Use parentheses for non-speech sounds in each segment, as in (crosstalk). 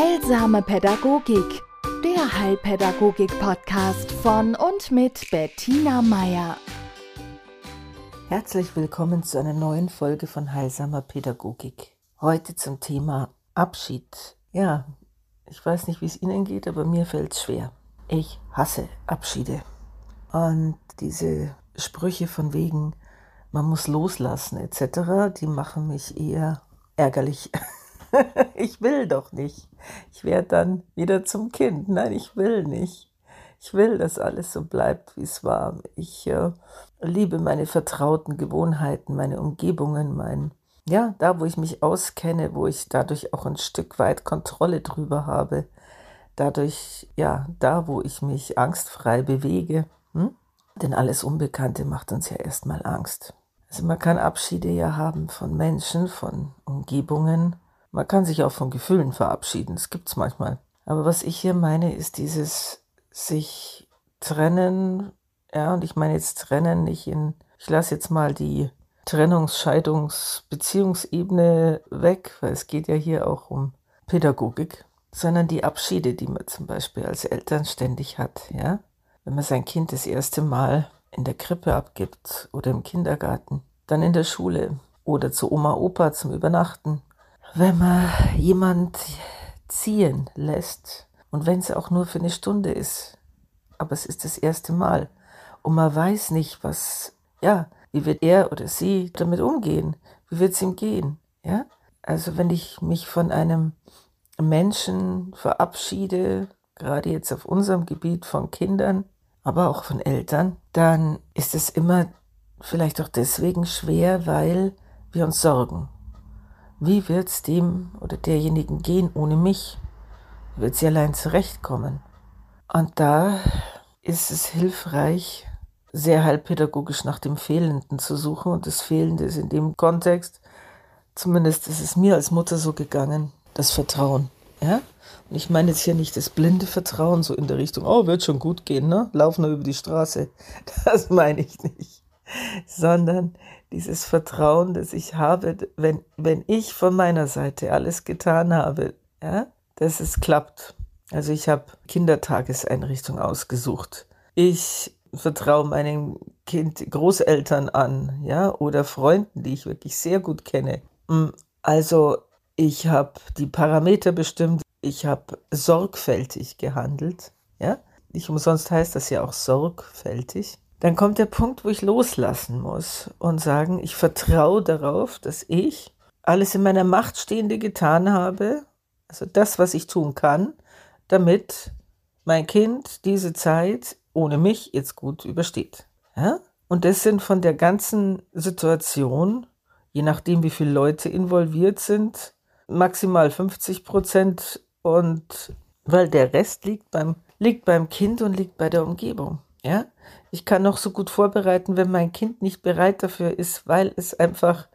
Heilsame Pädagogik, der Heilpädagogik-Podcast von und mit Bettina Meier. Herzlich willkommen zu einer neuen Folge von Heilsamer Pädagogik. Heute zum Thema Abschied. Ja, ich weiß nicht, wie es Ihnen geht, aber mir fällt es schwer. Ich hasse Abschiede. Und diese Sprüche von wegen, man muss loslassen etc., die machen mich eher ärgerlich. (laughs) (laughs) ich will doch nicht. Ich werde dann wieder zum Kind. Nein, ich will nicht. Ich will, dass alles so bleibt, wie es war. Ich äh, liebe meine vertrauten Gewohnheiten, meine Umgebungen, mein, ja, da, wo ich mich auskenne, wo ich dadurch auch ein Stück weit Kontrolle drüber habe. Dadurch, ja, da, wo ich mich angstfrei bewege. Hm? Denn alles Unbekannte macht uns ja erstmal Angst. Also man kann Abschiede ja haben von Menschen, von Umgebungen, man kann sich auch von Gefühlen verabschieden, das gibt es manchmal. Aber was ich hier meine, ist dieses sich trennen, ja, und ich meine jetzt trennen nicht in, ich lasse jetzt mal die Trennungs-, Scheidungs-, Beziehungsebene weg, weil es geht ja hier auch um Pädagogik, sondern die Abschiede, die man zum Beispiel als Eltern ständig hat, ja. Wenn man sein Kind das erste Mal in der Krippe abgibt oder im Kindergarten, dann in der Schule oder zu Oma, Opa zum Übernachten, wenn man jemand ziehen lässt und wenn es auch nur für eine Stunde ist, aber es ist das erste Mal und man weiß nicht, was, ja, wie wird er oder sie damit umgehen, wie wird es ihm gehen, ja? Also wenn ich mich von einem Menschen verabschiede, gerade jetzt auf unserem Gebiet von Kindern, aber auch von Eltern, dann ist es immer vielleicht auch deswegen schwer, weil wir uns sorgen. Wie wird es dem oder derjenigen gehen ohne mich? Wird sie allein zurechtkommen? Und da ist es hilfreich, sehr heilpädagogisch nach dem Fehlenden zu suchen. Und das Fehlende ist in dem Kontext, zumindest ist es mir als Mutter so gegangen, das Vertrauen. Ja? Und ich meine jetzt hier nicht das blinde Vertrauen, so in der Richtung, oh, wird schon gut gehen, ne? Lauf nur über die Straße. (laughs) Das meine ich nicht. Sondern dieses Vertrauen, das ich habe, wenn, wenn ich von meiner Seite alles getan habe, ja, dass es klappt. Also ich habe Kindertageseinrichtung ausgesucht. Ich vertraue meinen Kind Großeltern an, ja, oder Freunden, die ich wirklich sehr gut kenne. Mm, also ich habe die Parameter bestimmt, ich habe sorgfältig gehandelt, ja. Nicht umsonst heißt das ja auch sorgfältig dann kommt der Punkt, wo ich loslassen muss und sagen, ich vertraue darauf, dass ich alles in meiner Macht Stehende getan habe, also das, was ich tun kann, damit mein Kind diese Zeit ohne mich jetzt gut übersteht. Ja? Und das sind von der ganzen Situation, je nachdem, wie viele Leute involviert sind, maximal 50 Prozent und weil der Rest liegt beim, liegt beim Kind und liegt bei der Umgebung. Ja, ich kann noch so gut vorbereiten, wenn mein Kind nicht bereit dafür ist, weil es einfach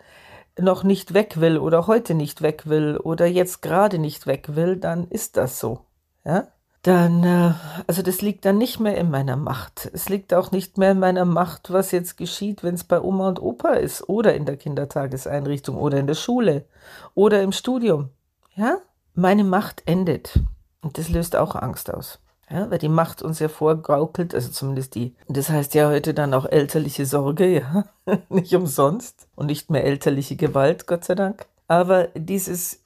noch nicht weg will oder heute nicht weg will oder jetzt gerade nicht weg will, dann ist das so. Ja? Dann, äh, also das liegt dann nicht mehr in meiner Macht. Es liegt auch nicht mehr in meiner Macht, was jetzt geschieht, wenn es bei Oma und Opa ist oder in der Kindertageseinrichtung oder in der Schule oder im Studium. Ja? Meine Macht endet. Und das löst auch Angst aus. Ja, weil die Macht uns ja vorgaukelt, also zumindest die. Das heißt ja heute dann auch elterliche Sorge, ja, (laughs) nicht umsonst und nicht mehr elterliche Gewalt, Gott sei Dank. Aber dieses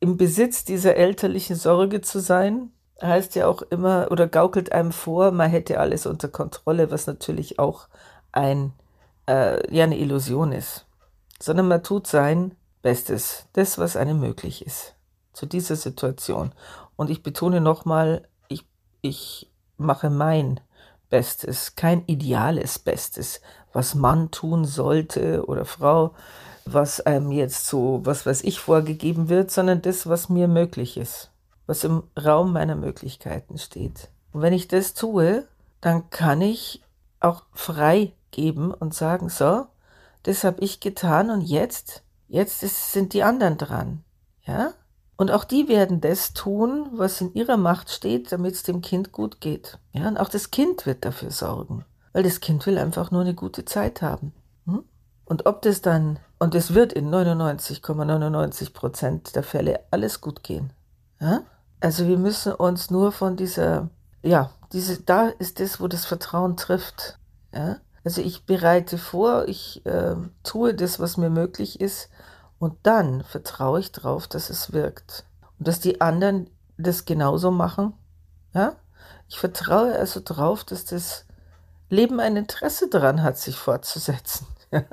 im Besitz dieser elterlichen Sorge zu sein, heißt ja auch immer oder gaukelt einem vor, man hätte alles unter Kontrolle, was natürlich auch ein, äh, ja, eine Illusion ist. Sondern man tut sein Bestes, das, was einem möglich ist, zu dieser Situation. Und ich betone nochmal, ich mache mein Bestes, kein ideales Bestes, was Mann tun sollte oder Frau, was einem jetzt so, was weiß ich, vorgegeben wird, sondern das, was mir möglich ist, was im Raum meiner Möglichkeiten steht. Und wenn ich das tue, dann kann ich auch frei geben und sagen, so, das habe ich getan und jetzt, jetzt ist, sind die anderen dran. Ja? Und auch die werden das tun, was in ihrer Macht steht, damit es dem Kind gut geht. Ja, und auch das Kind wird dafür sorgen, weil das Kind will einfach nur eine gute Zeit haben. Hm? Und ob das dann, und es wird in 99,99 Prozent ,99 der Fälle alles gut gehen. Ja? Also wir müssen uns nur von dieser, ja, diese, da ist das, wo das Vertrauen trifft. Ja? Also ich bereite vor, ich äh, tue das, was mir möglich ist und dann vertraue ich darauf, dass es wirkt und dass die anderen das genauso machen. Ja? Ich vertraue also darauf, dass das Leben ein Interesse daran hat, sich fortzusetzen (laughs)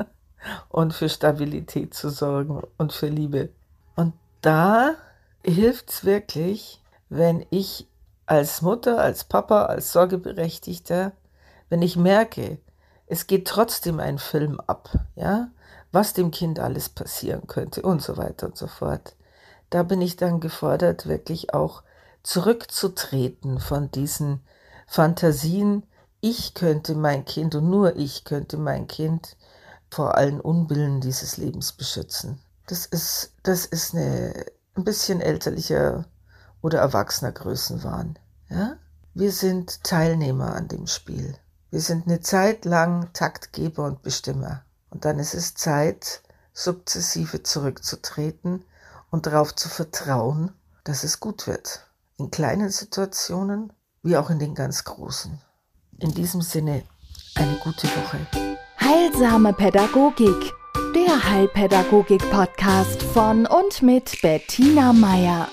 und für Stabilität zu sorgen und für Liebe. Und da hilft es wirklich, wenn ich als Mutter, als Papa, als Sorgeberechtigter, wenn ich merke, es geht trotzdem ein Film ab, ja, was dem Kind alles passieren könnte und so weiter und so fort. Da bin ich dann gefordert, wirklich auch zurückzutreten von diesen Fantasien, ich könnte mein Kind und nur ich könnte mein Kind vor allen Unbillen dieses Lebens beschützen. Das ist, das ist eine, ein bisschen elterlicher oder erwachsener Größenwahn. Ja? Wir sind Teilnehmer an dem Spiel. Wir sind eine Zeit lang Taktgeber und Bestimmer. Und dann ist es Zeit, sukzessive zurückzutreten und darauf zu vertrauen, dass es gut wird. In kleinen Situationen wie auch in den ganz großen. In diesem Sinne, eine gute Woche. Heilsame Pädagogik, der Heilpädagogik-Podcast von und mit Bettina Meier.